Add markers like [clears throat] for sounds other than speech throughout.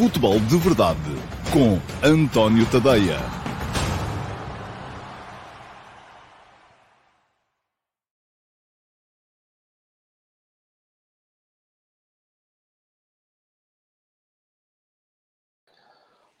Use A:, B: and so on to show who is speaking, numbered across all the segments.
A: Futebol de Verdade com António Tadeia.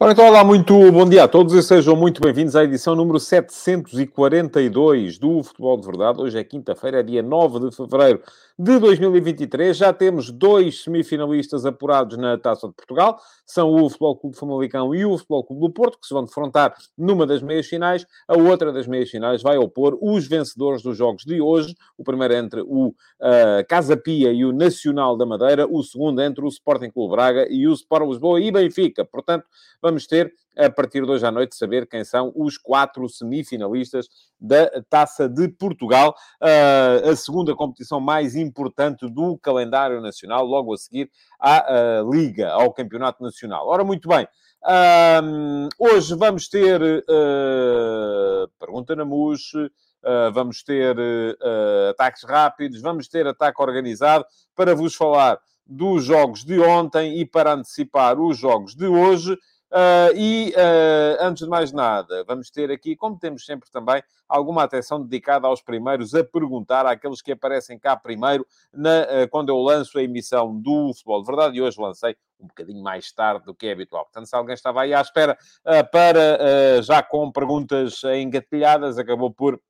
B: Ora, então, olá, muito bom dia a todos e sejam muito bem-vindos à edição número 742 do Futebol de Verdade. Hoje é quinta-feira, é dia 9 de fevereiro de 2023. Já temos dois semifinalistas apurados na Taça de Portugal. São o Futebol Clube Famalicão e o Futebol Clube do Porto, que se vão defrontar numa das meias finais. A outra das meias finais vai opor os vencedores dos jogos de hoje. O primeiro entre o uh, Casa Pia e o Nacional da Madeira. O segundo entre o Sporting Clube Braga e o Sport Lisboa e Benfica. Portanto, vamos ter a partir de hoje à noite, saber quem são os quatro semifinalistas da Taça de Portugal, a segunda competição mais importante do calendário nacional, logo a seguir à Liga, ao Campeonato Nacional. Ora, muito bem. hoje vamos ter uh, pergunta na uh, vamos ter ataques rápidos, vamos ter ataque organizado para vos falar dos jogos de ontem e para antecipar os jogos de hoje. Uh, e, uh, antes de mais nada, vamos ter aqui, como temos sempre também, alguma atenção dedicada aos primeiros a perguntar àqueles que aparecem cá primeiro na, uh, quando eu lanço a emissão do Futebol de Verdade. E hoje lancei um bocadinho mais tarde do que é habitual. Portanto, se alguém estava aí à espera para, já com perguntas engatilhadas, acabou por,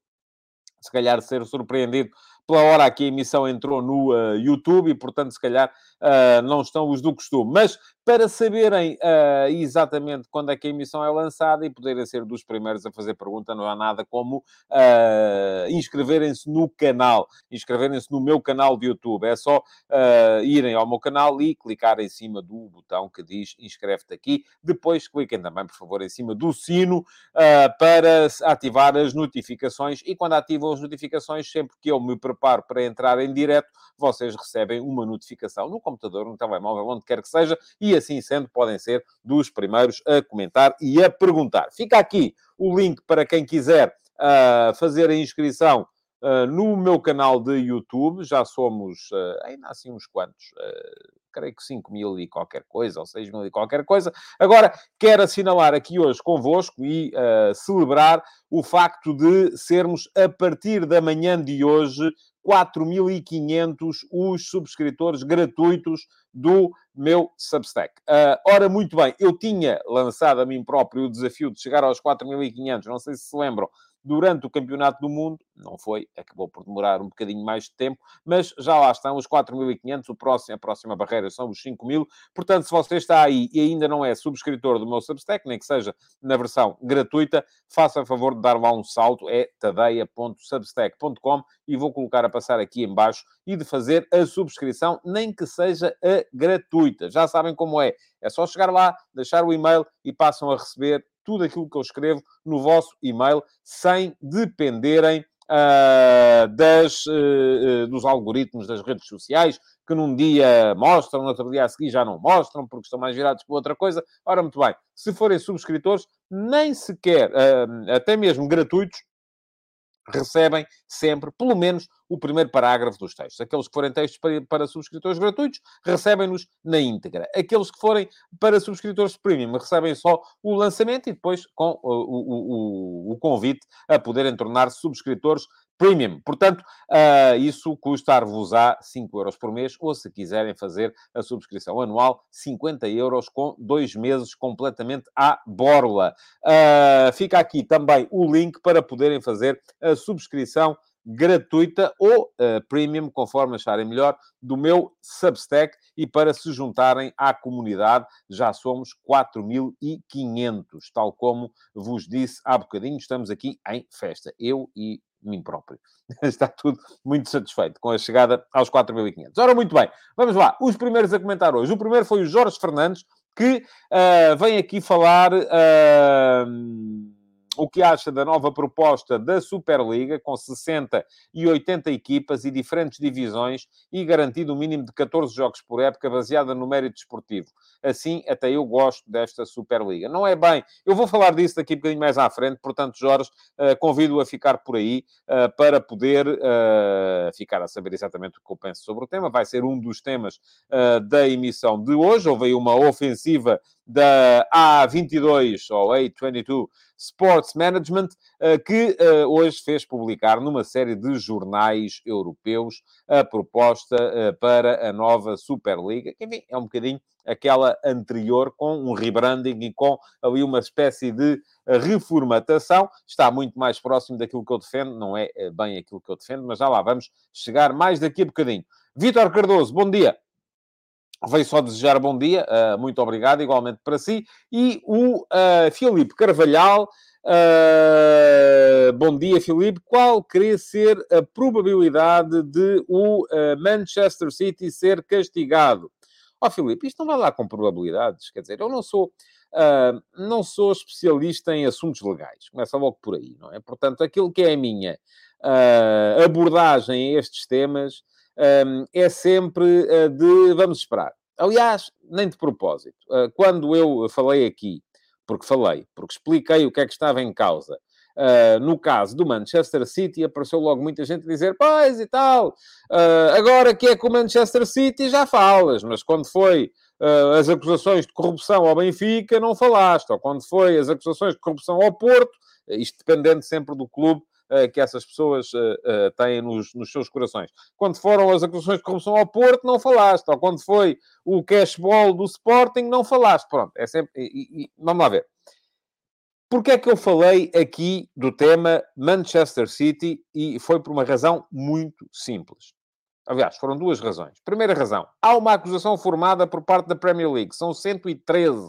B: se calhar, ser surpreendido pela hora que a emissão entrou no uh, YouTube e, portanto, se calhar uh, não estão os do costume. Mas para saberem uh, exatamente quando é que a emissão é lançada e poderem ser dos primeiros a fazer pergunta, não há nada como uh, inscreverem-se no canal, inscreverem-se no meu canal de YouTube. É só uh, irem ao meu canal e clicar em cima do botão que diz inscreve-te aqui. Depois cliquem também, por favor, em cima do sino para ativar as notificações. E quando ativam as notificações, sempre que eu me preparo para entrar em direto, vocês recebem uma notificação no computador, no telemóvel, onde quer que seja, e assim sendo, podem ser dos primeiros a comentar e a perguntar. Fica aqui o link para quem quiser uh, fazer a inscrição uh, no meu canal de YouTube. Já somos uh, ainda assim uns quantos. Creio que 5 mil e qualquer coisa, ou 6 mil e qualquer coisa. Agora, quero assinalar aqui hoje convosco e celebrar o facto de sermos, a partir da manhã de hoje, 4.500 os subscritores gratuitos do meu Substack. Uh, ora, muito bem, eu tinha lançado a mim próprio o desafio de chegar aos 4.500, não sei se se lembram, durante o Campeonato do Mundo. Não foi, acabou por demorar um bocadinho mais de tempo, mas já lá estão os 4.500, o próximo, a próxima barreira são os 5.000. Portanto, se você está aí e ainda não é subscritor do meu Substack, nem que seja na versão gratuita, faça favor de dar lá um salto, é tadeia.substack.com e vou colocar a passar aqui embaixo e de fazer a subscrição, nem que seja a gratuita. Já sabem como é. É só chegar lá, deixar o e-mail e passam a receber tudo aquilo que eu escrevo no vosso e-mail, sem dependerem uh, das, uh, dos algoritmos das redes sociais, que num dia mostram, no outro dia a seguir já não mostram, porque estão mais virados para outra coisa. Ora, muito bem, se forem subscritores, nem sequer, uh, até mesmo gratuitos, recebem sempre, pelo menos, o primeiro parágrafo dos textos. Aqueles que forem textos para, para subscritores gratuitos, recebem-nos na íntegra. Aqueles que forem para subscritores premium, recebem só o lançamento e depois com o, o, o, o convite a poderem tornar-se subscritores Premium. Portanto, uh, isso custar-vos a 5 euros por mês, ou se quiserem fazer a subscrição anual, 50 euros com dois meses completamente à borla. Uh, fica aqui também o link para poderem fazer a subscrição gratuita ou uh, premium, conforme acharem melhor, do meu Substack e para se juntarem à comunidade. Já somos 4.500, tal como vos disse há bocadinho, estamos aqui em festa. Eu e mim próprio. [laughs] Está tudo muito satisfeito com a chegada aos 4.500. Ora, muito bem, vamos lá. Os primeiros a comentar hoje. O primeiro foi o Jorge Fernandes, que uh, vem aqui falar. Uh, o que acha da nova proposta da Superliga, com 60 e 80 equipas e diferentes divisões e garantido um mínimo de 14 jogos por época, baseada no mérito desportivo. Assim, até eu gosto desta Superliga. Não é bem, eu vou falar disso daqui um bocadinho mais à frente, portanto, Jorge, uh, convido-o a ficar por aí uh, para poder uh, ficar a saber exatamente o que eu penso sobre o tema. Vai ser um dos temas da emissão de hoje. Houve aí uma ofensiva da A22 ou A22 Sports Management, que hoje fez publicar numa série de jornais europeus a proposta para a nova Superliga, que enfim, é um bocadinho aquela anterior, com um rebranding e com ali uma espécie de reformatação. Está muito mais próximo daquilo que eu defendo, não é bem aquilo que eu defendo, mas já lá vamos chegar mais daqui a bocadinho. Vítor Cardoso, bom dia. Veio só desejar bom dia, uh, muito obrigado, igualmente para si. E o uh, Filipe Carvalhal, uh, bom dia, Filipe. Qual queria ser a probabilidade de o Manchester City ser castigado? Ó, oh, Filipe, isto não vai lá com probabilidades, quer dizer, eu não sou. Não sou especialista em assuntos legais. Começa logo por aí, não é? Portanto, aquilo que é a minha abordagem a estes temas é sempre uh, de vamos esperar. Aliás, nem de propósito. Uh, quando eu falei aqui, porque falei, porque expliquei o que é que estava em causa, Uh, no caso do Manchester City, apareceu logo muita gente a dizer: Pois e tal, uh, agora que é com o Manchester City já falas, mas quando foi uh, as acusações de corrupção ao Benfica, não falaste, ou quando foi as acusações de corrupção ao Porto, isto dependendo sempre do clube eh, que essas pessoas eh, eh, têm nos, nos, seus corações. Quando foram as acusações de corrupção ao Porto, não falaste. Ou quando foi o cashball do Sporting, não falaste. Pronto, é sempre... E, e, vamos lá ver. Porquê é que eu falei aqui do tema Manchester City? E foi por uma razão muito simples. Aliás, foram duas razões. Primeira razão, há uma acusação formada por parte da Premier League. São 113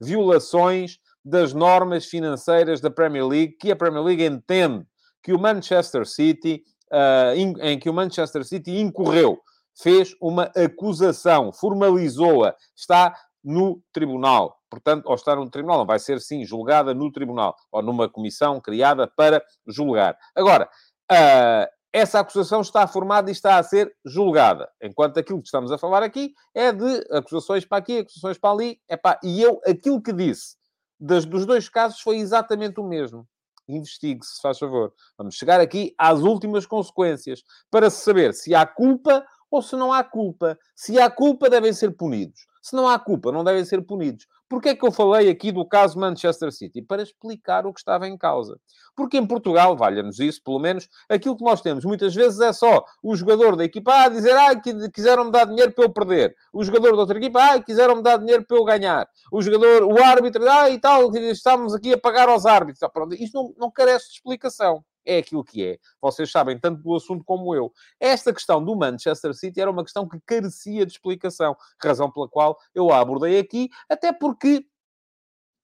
B: violações das normas financeiras da Premier League que a Premier League entende que o Manchester City, uh, em, em que o Manchester City incorreu, fez uma acusação, formalizou-a, está no tribunal. Portanto, ou está no tribunal, não vai ser sim julgada no tribunal, ou numa comissão criada para julgar. Agora, uh, essa acusação está formada e está a ser julgada. Enquanto aquilo que estamos a falar aqui é de acusações para aqui, acusações para ali. Epá, e eu, aquilo que disse das, dos dois casos foi exatamente o mesmo investigue-se, se faz favor. Vamos chegar aqui às últimas consequências para se saber se há culpa ou se não há culpa. Se há culpa, devem ser punidos. Se não há culpa, não devem ser punidos. Porquê é que eu falei aqui do caso Manchester City? Para explicar o que estava em causa. Porque em Portugal, valha-nos isso, pelo menos, aquilo que nós temos muitas vezes é só o jogador da equipa A dizer ah, quiseram-me dar dinheiro para eu perder. O jogador da outra equipa ah, quiseram-me dar dinheiro para eu ganhar. O jogador, o árbitro, ah, e tal, estamos aqui a pagar aos árbitros. Pronto, isto não, não carece de explicação é aquilo que é. Vocês sabem tanto do assunto como eu. Esta questão do Manchester City era uma questão que carecia de explicação, razão pela qual eu a abordei aqui, até porque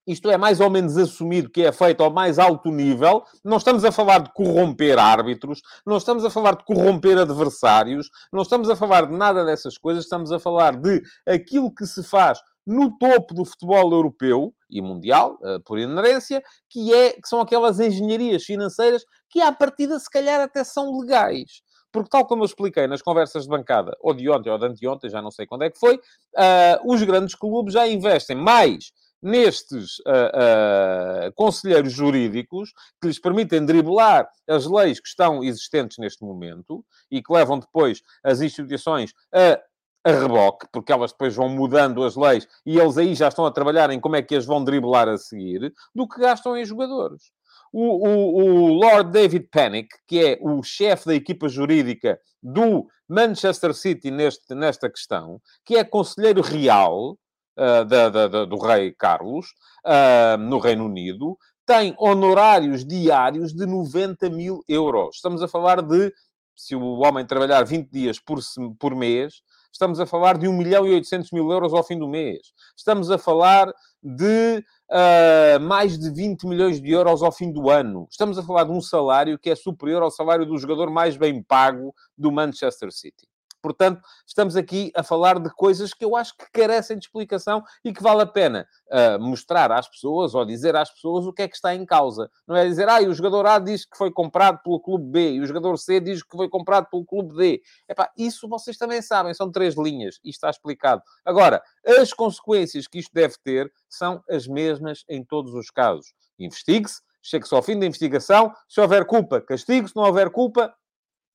B: isto é mais ou menos assumido que é feito ao mais alto nível. Não estamos a falar de corromper árbitros, não estamos a falar de corromper adversários, não estamos a falar de nada dessas coisas, estamos a falar de aquilo que se faz no topo do futebol europeu e mundial, eh, por inerência, que, é, que são aquelas engenharias financeiras que, à partida, se calhar até são legais. Porque, tal como eu expliquei nas conversas de bancada, ou de ontem ou de anteontem, já não sei quando é que foi, uh, os grandes clubes já investem mais nestes uh, uh, conselheiros jurídicos que lhes permitem driblar as leis que estão existentes neste momento e que levam depois as instituições a a reboque, porque elas depois vão mudando as leis e eles aí já estão a trabalhar em como é que as vão driblar a seguir, do que gastam em jogadores. O, o, o Lord David Panic, que é o chefe da equipa jurídica do Manchester City neste, nesta questão, que é conselheiro real uh, da, da, da, do rei Carlos, uh, no Reino Unido, tem honorários diários de 90 mil euros. Estamos a falar de, se o homem trabalhar 20 dias por, por mês, Estamos a falar de 1 milhão e 800 mil euros ao fim do mês. Estamos a falar de uh, mais de 20 milhões de euros ao fim do ano. Estamos a falar de um salário que é superior ao salário do jogador mais bem pago do Manchester City. Portanto, estamos aqui a falar de coisas que eu acho que carecem de explicação e que vale a pena uh, mostrar às pessoas ou dizer às pessoas o que é que está em causa. Não é dizer, ah, o jogador A diz que foi comprado pelo clube B e o jogador C diz que foi comprado pelo clube D. Epá, isso vocês também sabem, são três linhas e está explicado. Agora, as consequências que isto deve ter são as mesmas em todos os casos. Investigue-se, chegue-se ao fim da investigação. Se houver culpa, castigue. Se não houver culpa,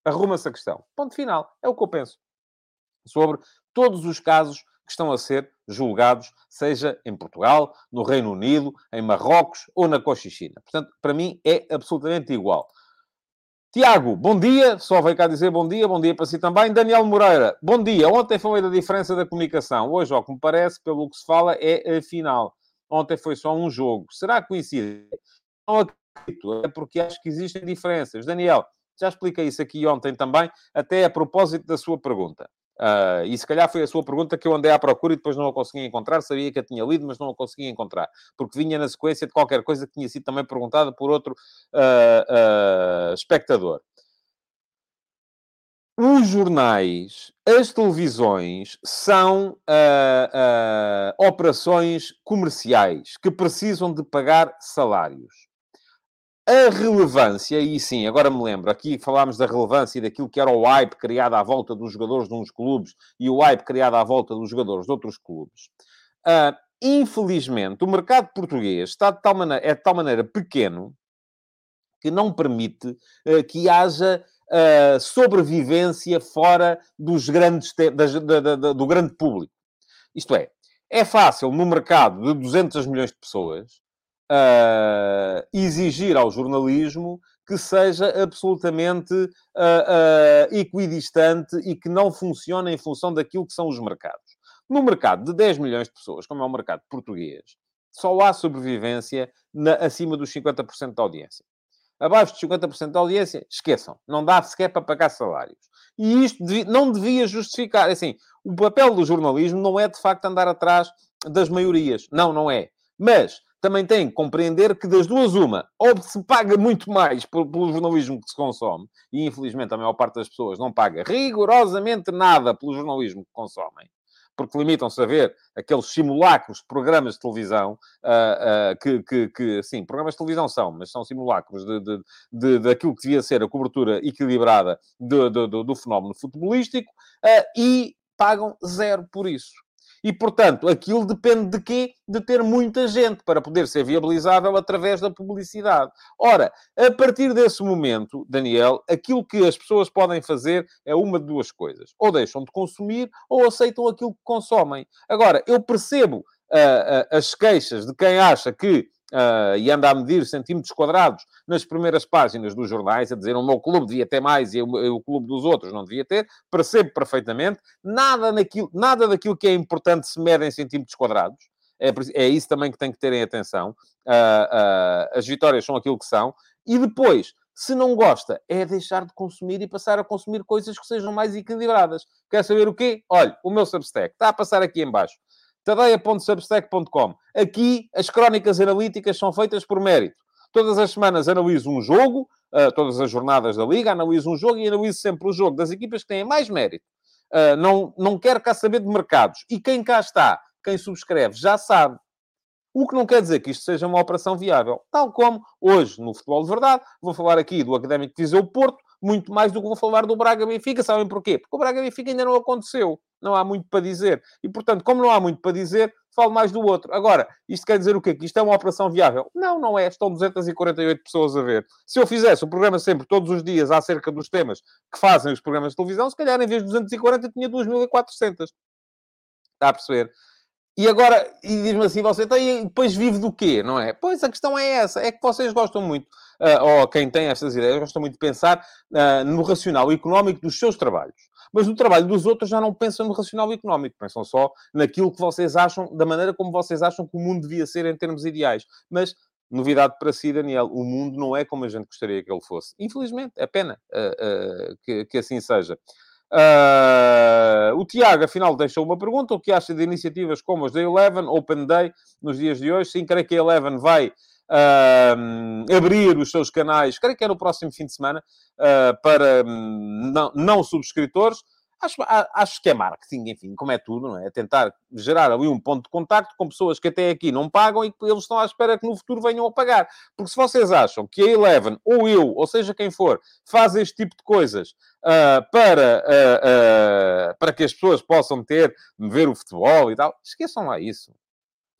B: arruma-se a questão. Ponto final. É o que eu penso sobre todos os casos que estão a ser julgados, seja em Portugal, no Reino Unido, em Marrocos ou na Cochichina. Portanto, para mim é absolutamente igual. Tiago, bom dia. Só veio cá dizer bom dia. Bom dia para si também. Daniel Moreira, bom dia. Ontem falei da diferença da comunicação. Hoje, ao que me parece, pelo que se fala, é a final. Ontem foi só um jogo. Será que coincide? Não acredito, é porque acho que existem diferenças. Daniel, já expliquei isso aqui ontem também, até a propósito da sua pergunta. Uh, e se calhar foi a sua pergunta que eu andei à procura e depois não a consegui encontrar. Sabia que a tinha lido, mas não a consegui encontrar. Porque vinha na sequência de qualquer coisa que tinha sido também perguntada por outro uh, uh, espectador. Os jornais, as televisões são operações comerciais que precisam de pagar salários. A relevância, e sim, agora me lembro, aqui falámos da relevância e daquilo que era o hype criado à volta dos jogadores de uns clubes e o hype criado à volta dos jogadores de outros clubes. Uh, infelizmente, o mercado português está de tal maneira, é de tal maneira pequeno que não permite uh, que haja uh, sobrevivência fora dos grandes da, da, da, do grande público. Isto é, é fácil no mercado de 200 milhões de pessoas uh, exigir ao jornalismo que seja absolutamente uh, uh, equidistante e que não funcione em função daquilo que são os mercados. No mercado de 10 milhões de pessoas, como é o mercado português, só há sobrevivência na, acima dos 50% da audiência. Abaixo de 50% da audiência, esqueçam. Não dá sequer para pagar salários. E isto devia, não devia justificar. Assim, o papel do jornalismo não é, de facto, andar atrás das maiorias. Não, não é. Mas também tem que compreender que das duas uma, ou se paga muito mais pelo jornalismo que se consome, e infelizmente a maior parte das pessoas não paga rigorosamente nada pelo jornalismo que consomem, porque limitam-se a ver aqueles simulacros de programas de televisão, uh, uh, que, que, que, sim, programas de televisão são, mas são simulacros de, de, de, daquilo que devia ser a cobertura equilibrada do, do, fenómeno futebolístico, uh, e pagam zero por isso. E, portanto, aquilo depende de quê? De ter muita gente para poder ser viabilizável através da publicidade. Ora, a partir desse momento, Daniel, aquilo que as pessoas podem fazer é uma de duas coisas. Ou deixam de consumir ou aceitam aquilo que consomem. Agora, eu percebo uh, uh, as queixas de quem acha que uh, e anda a medir centímetros quadrados nas primeiras páginas dos jornais, a dizer o meu clube devia ter mais e o, o clube dos outros não devia ter, percebo perfeitamente, nada, naquilo, nada daquilo que é importante se mede em centímetros quadrados, é, é isso também que tem que terem atenção, uh, uh, as vitórias são aquilo que são, e depois, se não gosta, é deixar de consumir e passar a consumir coisas que sejam mais equilibradas. Quer saber o quê? Olha, o meu Substack está a passar aqui em baixo tadeia.substack.com. Aqui as crónicas analíticas são feitas por mérito. Todas as semanas analiso um jogo, uh, todas as jornadas da Liga, analiso um jogo e analiso sempre o jogo das equipas que têm mais mérito. Uh, não, não quero cá saber de mercados. E quem cá está, quem subscreve, já sabe. O que não quer dizer que isto seja uma operação viável. Tal como hoje, no futebol de verdade, vou falar aqui do Académico de Viseu Porto, muito mais do que vou falar do Braga Benfica. Sabem porquê? Porque o Braga Benfica ainda não aconteceu. Não há muito para dizer. E, portanto, como não há muito para dizer, falo mais do outro. Agora, isto quer dizer o quê? Que isto é uma operação viável? Não, não é. Estão 248 pessoas a ver. Se eu fizesse o programa sempre, todos os dias, acerca dos temas que fazem os programas de televisão, se calhar, em vez de 240, tinha 2.400. Está a perceber? E agora, e diz-me assim, você tem, depois vive do quê, não é? Pois a questão é essa, é que vocês gostam muito, uh, ou quem tem estas ideias, gostam muito de pensar uh, no racional económico dos seus trabalhos. Mas no trabalho dos outros já não pensam no racional económico, pensam só naquilo que vocês acham, da maneira como vocês acham que o mundo devia ser em termos ideais. Mas, novidade para si, Daniel, o mundo não é como a gente gostaria que ele fosse. Infelizmente, é pena uh, que, que assim seja. Uh, o Tiago, afinal, deixou uma pergunta. O que acha de iniciativas como as da Eleven, Open Day, nos dias de hoje? Sim, creio que a Eleven vai uh, abrir os seus canais, creio que é no próximo fim de semana, uh, para um, não, não subscritores. Acho, acho que é marketing, enfim, como é tudo, não é? é? Tentar gerar ali um ponto de contacto com pessoas que até aqui não pagam e que eles estão à espera que no futuro venham a pagar. Porque se vocês acham que a Eleven, ou eu, ou seja quem for, faz este tipo de coisas uh, para, uh, uh, para que as pessoas possam ter, ver o futebol e tal, esqueçam lá isso.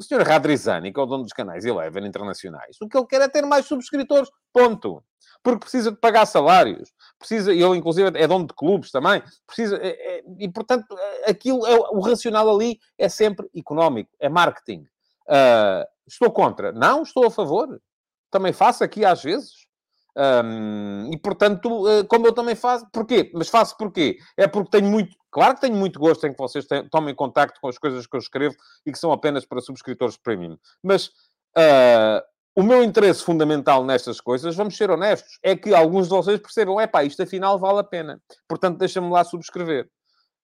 B: O senhor Radrizani, que é o dono dos canais Eleven internacionais, o que ele quer é ter mais subscritores. Ponto. Porque precisa de pagar salários. Precisa, ele inclusive é dono de clubes também. Precisa, é, é, e portanto, aquilo, é, o racional ali é sempre económico, é marketing. Uh, estou contra? Não, estou a favor. Também faço aqui às vezes. Um, e portanto, uh, como eu também faço, porquê? Mas faço porquê? É porque tenho muito, claro que tenho muito gosto em que vocês tomem contacto com as coisas que eu escrevo e que são apenas para subscritores premium. Mas uh, o meu interesse fundamental nestas coisas, vamos ser honestos, é que alguns de vocês percebam, é pá, isto afinal vale a pena. Portanto, deixa-me lá subscrever.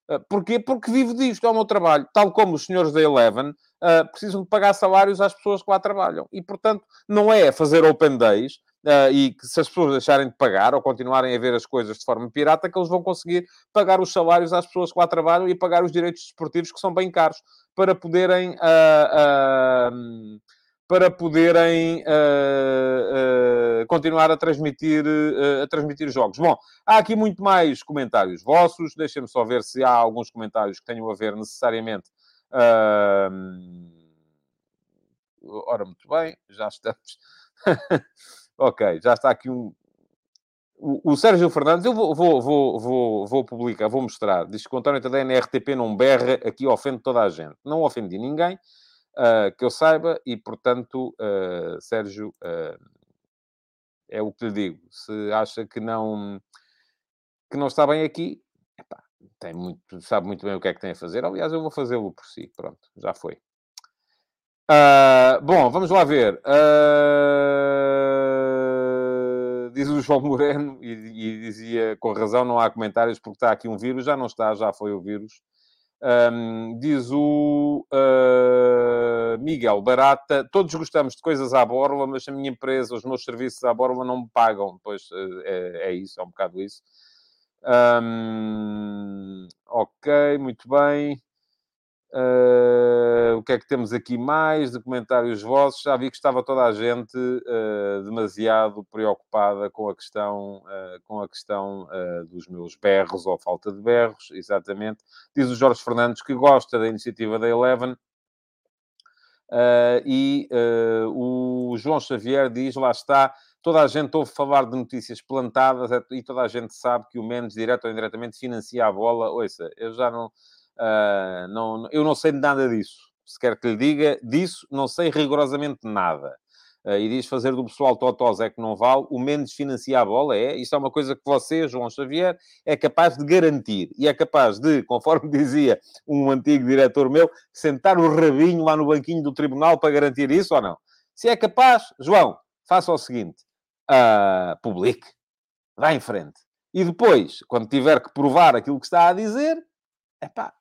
B: Uh, porquê? Porque vivo disto, é o meu trabalho. Tal como os senhores da Eleven uh, precisam de pagar salários às pessoas que lá trabalham. E, portanto, não é fazer open days, Uh, e que se as pessoas deixarem de pagar ou continuarem a ver as coisas de forma pirata, que eles vão conseguir pagar os salários às pessoas que lá trabalham e pagar os direitos desportivos que são bem caros para poderem. Uh, uh, para poderem continuar a transmitir, a transmitir jogos. Bom, há aqui muito mais comentários vossos. Deixem-me só ver se há alguns comentários que tenham a ver necessariamente. Ora, muito bem, já estamos. [laughs] Ok, já está aqui um. O, o Sérgio Fernandes, eu vou, vou, vou, vou, publicar, vou mostrar. Diz que o António Tadeu na RTP não berra, aqui ofende toda a gente. Não ofendi ninguém, uh, que eu saiba, e portanto, uh, Sérgio, uh, é o que lhe digo. Se acha que não, que não está bem aqui, epá, tem muito, sabe muito bem o que é que tem a fazer. Aliás, eu vou fazê-lo por si. Pronto, já foi. Bom, vamos lá ver. Diz o João Moreno, e, e, dizia com razão: não há comentários porque está aqui um vírus. Já não está, já foi o vírus. Um, diz o uh, Miguel Barata: todos gostamos de coisas à borla, mas a minha empresa, os meus serviços à borla não me pagam. Pois é, é isso, é um bocado isso. Um, ok, muito bem. Uh, o que é que temos aqui mais de comentários vossos? Já vi que estava toda a gente uh, demasiado preocupada com a questão, uh, com a questão dos meus berros ou falta de berros, exatamente. Diz o Jorge Fernandes que gosta da iniciativa da Eleven. e o João Xavier diz: lá está, toda a gente ouve falar de notícias plantadas e toda a gente sabe que o menos direto ou indiretamente financia a bola. Ouça, eu já não Uh, não, eu não sei nada disso. Se quer que lhe diga, disso não sei rigorosamente nada. Uh, e diz fazer do pessoal totós é que não vale, o menos financia a bola é. Isto é uma coisa que você, João Xavier, é capaz de garantir. E é capaz de, [laughs] conforme dizia um antigo diretor meu, sentar o rabinho lá no banquinho do tribunal para garantir isso ou não. Se é capaz, João, faça o seguinte: uh, publique, vá em frente. E depois, quando tiver que provar aquilo que está a dizer, é pá,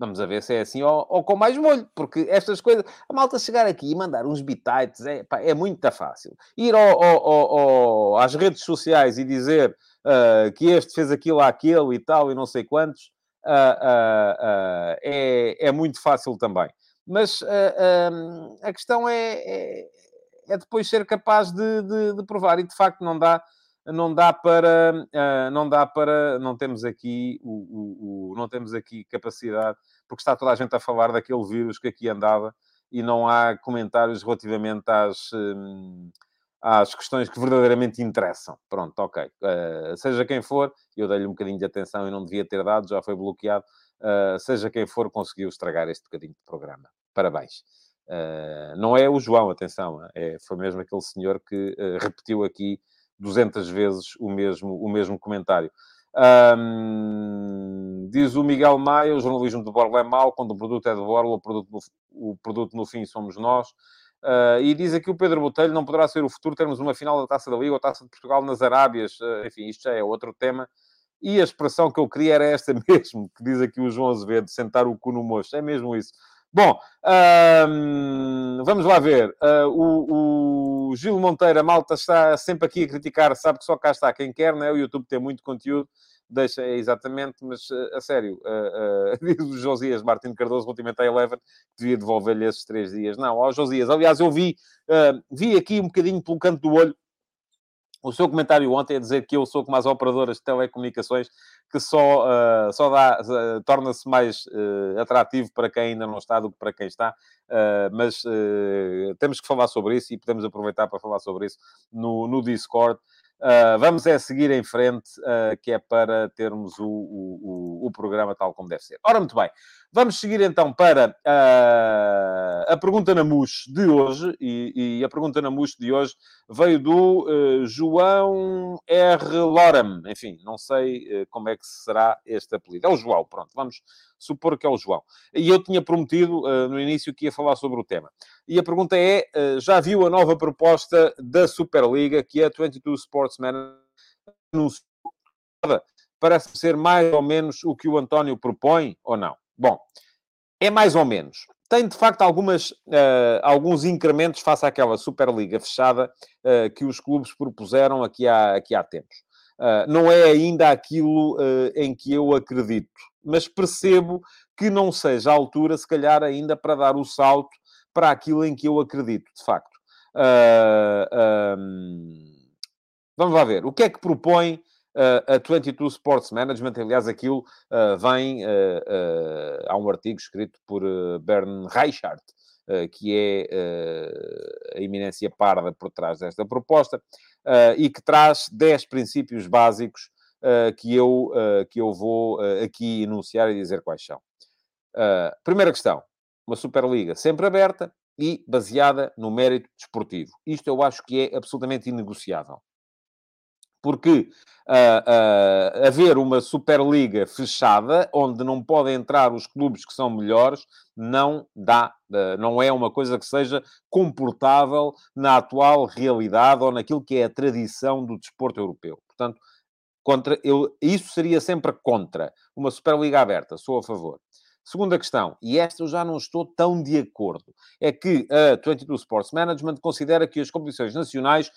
B: Vamos a ver se é assim ou, ou, com mais molho, porque estas coisas, a malta chegar aqui e mandar uns bitites é, é muito fácil. Ir ao, ao, ao, às redes sociais e dizer uh, que este fez aquilo àquele e tal e não sei quantos, uh, uh, é, é muito fácil também. Mas a questão é, é, é, depois ser capaz de, de, de provar e de facto não dá não dá para, uh, não dá para, não temos aqui o, o, o, não temos aqui capacidade, porque está toda a gente a falar daquele vírus que aqui andava e não há comentários relativamente às, um, às questões que verdadeiramente interessam. Pronto, ok. Uh, seja quem for, eu dei-lhe um bocadinho de atenção e não devia ter dado, já foi bloqueado. Seja quem for, conseguiu estragar este bocadinho de programa. Parabéns. Não é o João, atenção, é, foi mesmo aquele senhor que repetiu aqui 200 vezes o mesmo, o mesmo comentário. Um, diz o Miguel Maia, o jornalismo de Borla é mau, quando o produto é de Borla, o produto no, o produto no fim somos nós. Uh, e diz aqui o Pedro Botelho, não poderá ser o futuro termos uma final da Taça da Liga ou Taça de Portugal nas Arábias. Uh, enfim, isto já é outro tema. E a expressão que eu queria era esta [laughs] mesmo, que diz aqui o João Azevedo, sentar o cu no mocho. É mesmo isso. Bom, vamos lá ver. Uh, o, o, Gil Monteiro, a malta está sempre aqui a criticar, sabe que só cá está quem quer, né? O YouTube tem muito conteúdo, deixa é, exatamente, mas uh, a sério, uh, [laughs] diz o Josias Martins Cardoso, relativamente à Eleven, devia devolver-lhe esses três dias. Não, ao Josias, aliás, eu vi, vi aqui um bocadinho pelo canto do olho o seu comentário ontem a dizer que eu sou como as operadoras de telecomunicações, que só, uh, só dá, uh, torna-se mais uh, atrativo para quem ainda não está do que para quem está. mas temos que falar sobre isso e podemos aproveitar para falar sobre isso no, no Discord. Vamos é seguir em frente, que é para termos o, o, o, programa tal como deve ser. Ora, muito bem. Vamos seguir então para uh, a pergunta na MUS de hoje. E, e, a pergunta na MUS de hoje veio do João R. Loram. Enfim, não sei como é que será este apelido. É o João, pronto. Vamos supor que é o João. E eu tinha prometido no início que ia falar sobre o tema. E a pergunta é: já viu a nova proposta da Superliga, que é a 22 Sports Sportsman parece ser mais ou menos o que o António propõe ou não? Bom, é mais ou menos. Tem, de facto, algumas, uh, alguns incrementos face àquela Superliga fechada uh, que os clubes propuseram aqui há, aqui há tempos. Uh, não é ainda aquilo em que eu acredito, mas percebo que não seja a altura, se calhar, ainda para dar o salto para aquilo em que eu acredito, de facto. Um Vamos lá ver. O que é que propõe a 22 Sports Management? Aliás, aquilo uh, vem... Uh, há um artigo escrito por Bern Reichart, que é a eminência parda por trás desta proposta, e que traz 10 princípios básicos que, eu, que eu vou aqui enunciar e dizer quais são. primeira questão. Uma Superliga sempre aberta e baseada no mérito desportivo. Isto eu acho que é absolutamente inegociável porque uh, uh, haver uma Superliga fechada, onde não podem entrar os clubes que são melhores, não dá, uh, não é uma coisa que seja comportável na atual realidade ou naquilo que é a tradição do desporto europeu. Portanto, contra, eu, isso seria sempre contra uma Superliga aberta, sou a favor. Segunda questão, e esta eu já não estou tão de acordo, é que a 22 Sports Management considera que as competições nacionais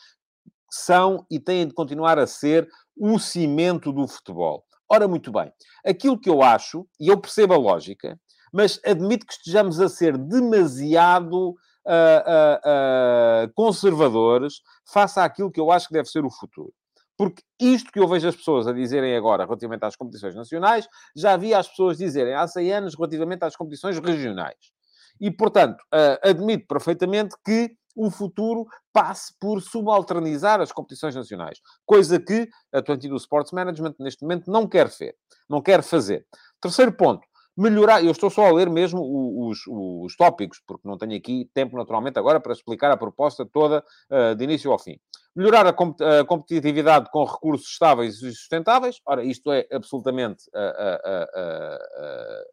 B: são e têm de continuar a ser o cimento do futebol. Ora, muito bem, aquilo que eu acho, e eu percebo a lógica, mas admito que estejamos a ser demasiado uh, uh, uh, conservadores face àquilo que eu acho que deve ser o futuro. Porque isto que eu vejo as pessoas a dizerem agora relativamente às competições nacionais, já havia as pessoas dizerem há 100 anos relativamente às competições regionais. E, portanto, admito perfeitamente que o futuro passe por subalternizar as competições nacionais. Coisa que a 22 Sports Management, neste momento, não quer, ver, não quer fazer. Terceiro ponto. Melhorar, eu estou só a ler mesmo os, os, os tópicos, porque não tenho aqui tempo, naturalmente, agora para explicar a proposta toda uh, de início ao fim. Melhorar a, com, a, competitividade com recursos estáveis e sustentáveis. Ora, isto é absolutamente uh, uh,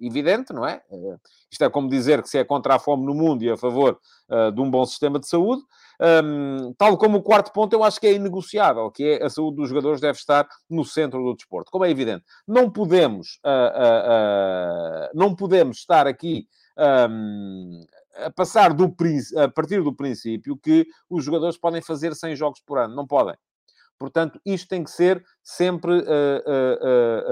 B: evidente, não é? Eh, isto é como dizer que se é contra a fome no mundo e a favor uh, de um bom sistema de saúde. Um, tal como o quarto ponto, eu acho que é inegociável, que é a saúde dos jogadores deve estar no centro do desporto. Como é evidente, não podemos, uh, uh, não podemos estar aqui um, a passar do a partir do princípio que os jogadores podem fazer 100 jogos por ano. Não podem. Portanto, isto tem que ser sempre, uh, uh,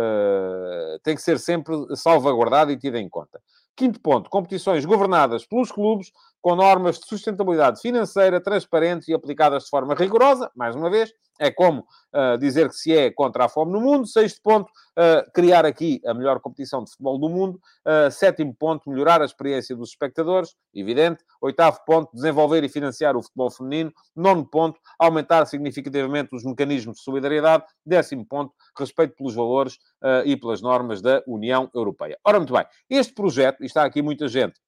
B: uh, tem que ser sempre salvaguardado e tido em conta. Quinto ponto, competições governadas pelos clubes, com normas de sustentabilidade financeira transparentes e aplicadas de forma rigorosa, mais uma vez, é como uh, dizer que se é contra a fome no mundo. Sexto ponto, uh, criar aqui a melhor competição de futebol do mundo. Uh, sétimo ponto, melhorar a experiência dos espectadores, evidente. Oitavo ponto, desenvolver e financiar o futebol feminino. Nono ponto, aumentar significativamente os mecanismos de solidariedade. Décimo ponto, respeito pelos valores e pelas normas da União Europeia. Ora, muito bem, este projeto, e está aqui muita gente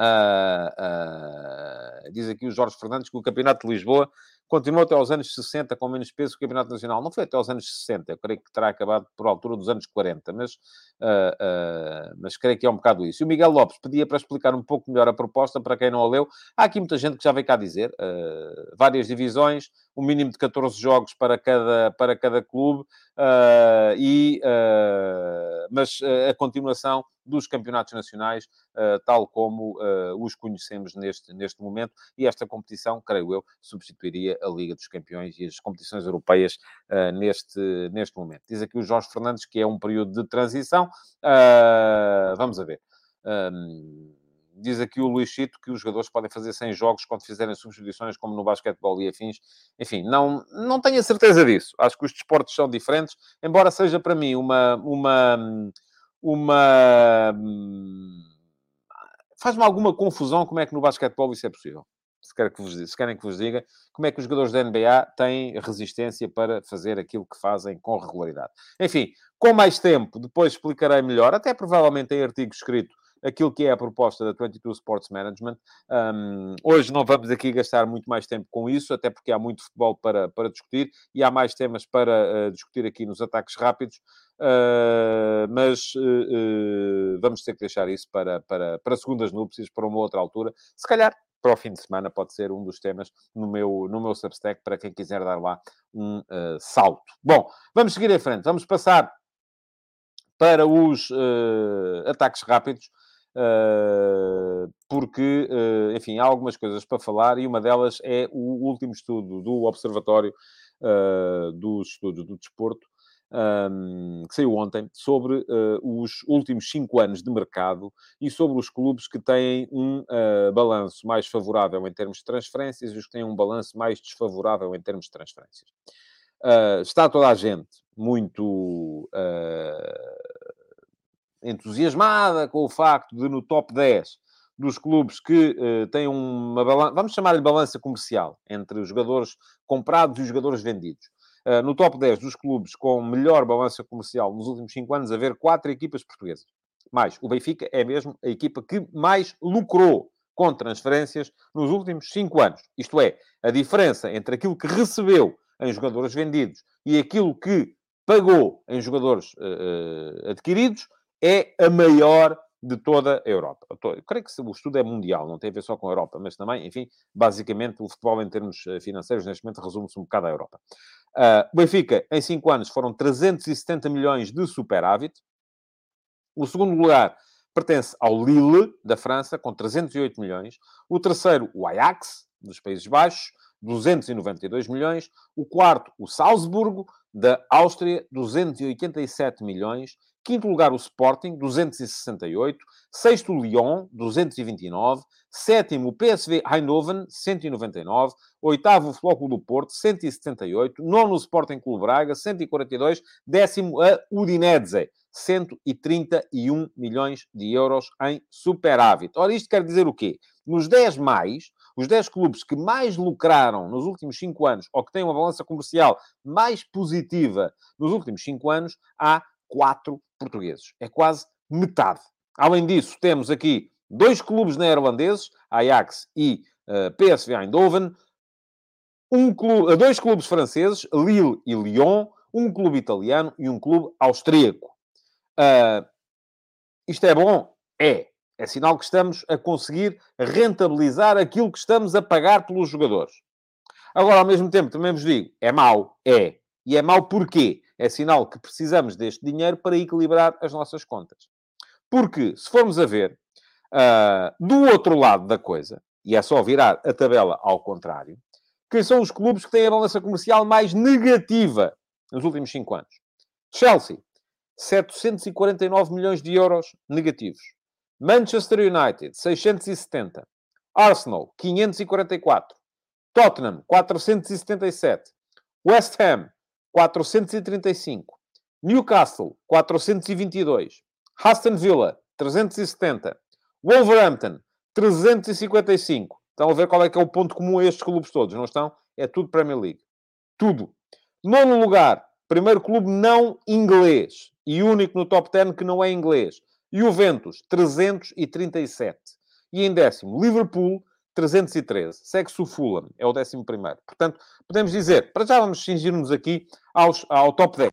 B: Uh, uh, diz aqui o Jorge Fernandes que o Campeonato de Lisboa continuou até aos anos 60 com menos peso que o Campeonato Nacional. Não foi até aos anos 60, eu creio que terá acabado por altura dos anos 40, mas, uh, mas creio que é um bocado isso. E o Miguel Lopes pedia para explicar um pouco melhor a proposta, para quem não a leu. Há aqui muita gente que já veio cá dizer, várias divisões, um mínimo de 14 jogos para cada, para cada clube, e, mas a continuação dos campeonatos nacionais, uh, tal como uh, os conhecemos neste, neste momento, e esta competição, creio eu, substituiria a Liga dos Campeões e as competições europeias neste, neste momento. Diz aqui o Jorge Fernandes que é um período de transição. vamos a ver. Um, diz aqui o Luís Chito que os jogadores podem fazer 100 jogos quando fizerem substituições, como no basquetebol e afins. Enfim, não, não tenho a certeza disso. Acho que os desportos são diferentes, embora seja para mim uma... uma, uma Faz-me alguma confusão como é que no basquetebol isso é possível. Se, quer que vos, se querem que vos diga, como é que os jogadores da NBA têm resistência para fazer aquilo que fazem com regularidade. Enfim, com mais tempo, depois explicarei melhor, até provavelmente em artigo escrito, aquilo que é a proposta da 22 Sports Management. Um, hoje não vamos aqui gastar muito mais tempo com isso, até porque há muito futebol para, para discutir e há mais temas para uh, discutir aqui nos ataques rápidos. Uh, mas uh, vamos ter que deixar isso para, para, para segundas núpcias, para uma outra altura. Se calhar para o fim de semana pode ser um dos temas no meu, no meu Substack para quem quiser dar lá um salto. Bom, vamos seguir em frente. Vamos passar para os ataques rápidos. Uh, porque, uh, enfim, há algumas coisas para falar e uma delas é o último estudo do Observatório uh, dos Estudos do Desporto, um, que saiu ontem, sobre os últimos cinco anos de mercado e sobre os clubes que têm um balanço mais favorável em termos de transferências e os que têm um balanço mais desfavorável em termos de transferências. está toda a gente muito entusiasmada com o facto de, no top 10 dos clubes que uh, têm uma balança, vamos chamar-lhe balança comercial, entre os jogadores comprados e os jogadores vendidos. Uh, no top 10 dos clubes com melhor balança comercial nos últimos 5 anos, haver quatro equipas portuguesas. Mais, o Benfica é mesmo a equipa que mais lucrou com transferências nos últimos 5 anos. Isto é, a diferença entre aquilo que recebeu em jogadores vendidos e aquilo que pagou em jogadores uh, adquiridos é a maior de toda a Europa. Eu creio que o estudo é mundial, não tem a ver só com a Europa, mas também, enfim, basicamente o futebol em termos eh, financeiros neste momento resume-se um bocado à Europa. Uh, Benfica, em 5 anos, foram 370 milhões de superávit. O segundo lugar pertence ao Lille, da França, com 308 milhões. O terceiro, o Ajax, dos Países Baixos, 292 milhões. O quarto, o Salzburgo, da Áustria, 287 milhões. Quinto lugar, o Sporting, 268. Sexto, o Lyon, 229. Sétimo, o PSV Eindhoven, 199. Oitavo, o Futebol do Porto, 178. Nono, o Sporting Clube Braga, 142. Décimo, a Udinese, 131 milhões de euros em superávit. Ora, isto quer dizer o quê? Nos 10 mais, os 10 clubes que mais lucraram nos últimos 5 anos, ou que têm uma balança comercial mais positiva nos últimos 5 anos, há 4 portugueses. É quase metade. Além disso, temos aqui dois clubes neerlandeses, Ajax e uh, PSV Eindhoven, um clube, dois clubes franceses, Lille e Lyon, um clube italiano e um clube austríaco. Uh, isto é bom? É. É sinal que estamos a conseguir rentabilizar aquilo que estamos a pagar pelos jogadores. Agora, ao mesmo tempo, também vos digo, é mau? É. E é mau porquê? É sinal que precisamos deste dinheiro para equilibrar as nossas contas. Porque, se formos a ver, uh, do outro lado da coisa, e é só virar a tabela ao contrário, quem são os clubes que têm a balança comercial mais negativa nos últimos 5 anos? Chelsea, 749 milhões de euros negativos. Manchester United, 670. Arsenal, 544. Tottenham, 477. West Ham, 435. Newcastle, 422. Aston Villa, 370. Wolverhampton, 355. Estão a ver qual é que é o ponto comum a estes clubes todos, não estão? É tudo Premier League. Tudo. Nono lugar, primeiro clube não inglês e único no top 10 que não é inglês. Juventus, 337. E em décimo, Liverpool, 313. Segue-se o Fulham, é o décimo primeiro. Portanto, podemos dizer, para já vamos cingir-nos aqui aos, ao top 10.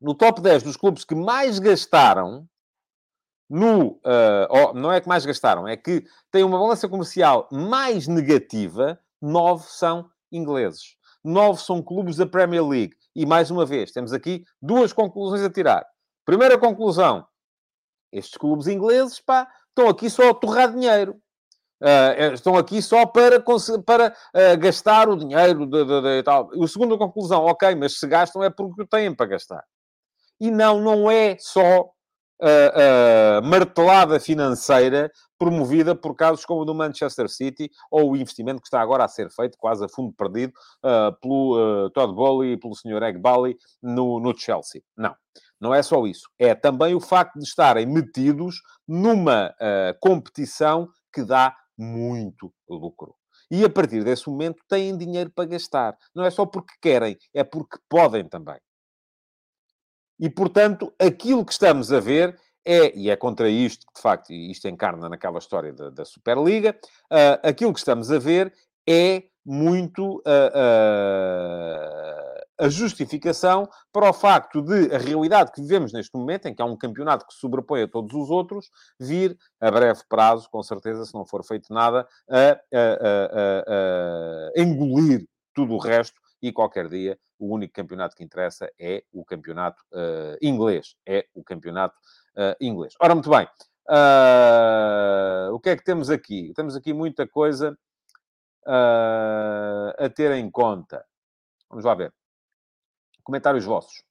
B: No top 10 dos clubes que mais gastaram, no, uh, oh, não é que mais gastaram, é que têm uma balança comercial mais negativa, nove são ingleses. Nove são clubes da Premier League. E, mais uma vez, temos aqui duas conclusões a tirar. Primeira conclusão, estes clubes ingleses, pá, estão aqui só a torrar dinheiro. Uh, estão aqui só para, para uh, gastar o dinheiro de, de, de, tal. O segundo conclusão, ok, mas se gastam é porque têm para gastar. E não, não é só uh, martelada financeira promovida por casos como o do Manchester City ou o investimento que está agora a ser feito, quase a fundo perdido, pelo Todd Bowley e pelo Sr. Egg Bally no, no Chelsea. Não. Não é só isso. É também o facto de estarem metidos numa uh, competição que dá muito lucro. E a partir desse momento têm dinheiro para gastar. Não é só porque querem, é porque podem também. E, portanto, aquilo que estamos a ver é, e é contra isto que, de facto, isto encarna naquela história da, da Superliga, uh, aquilo que estamos a ver é muito uh, uh, a justificação para o facto de a realidade que vivemos neste momento, em que há um campeonato que se sobrepõe a todos os outros, vir a breve prazo, com certeza, se não for feito nada, a, a, a, a engolir tudo o resto e qualquer dia o único campeonato que interessa é o campeonato uh, inglês. É o campeonato uh, inglês. Ora, muito bem. Uh, o que é que temos aqui? Temos aqui muita coisa a ter em conta. Vamos lá ver. Comentários vossos.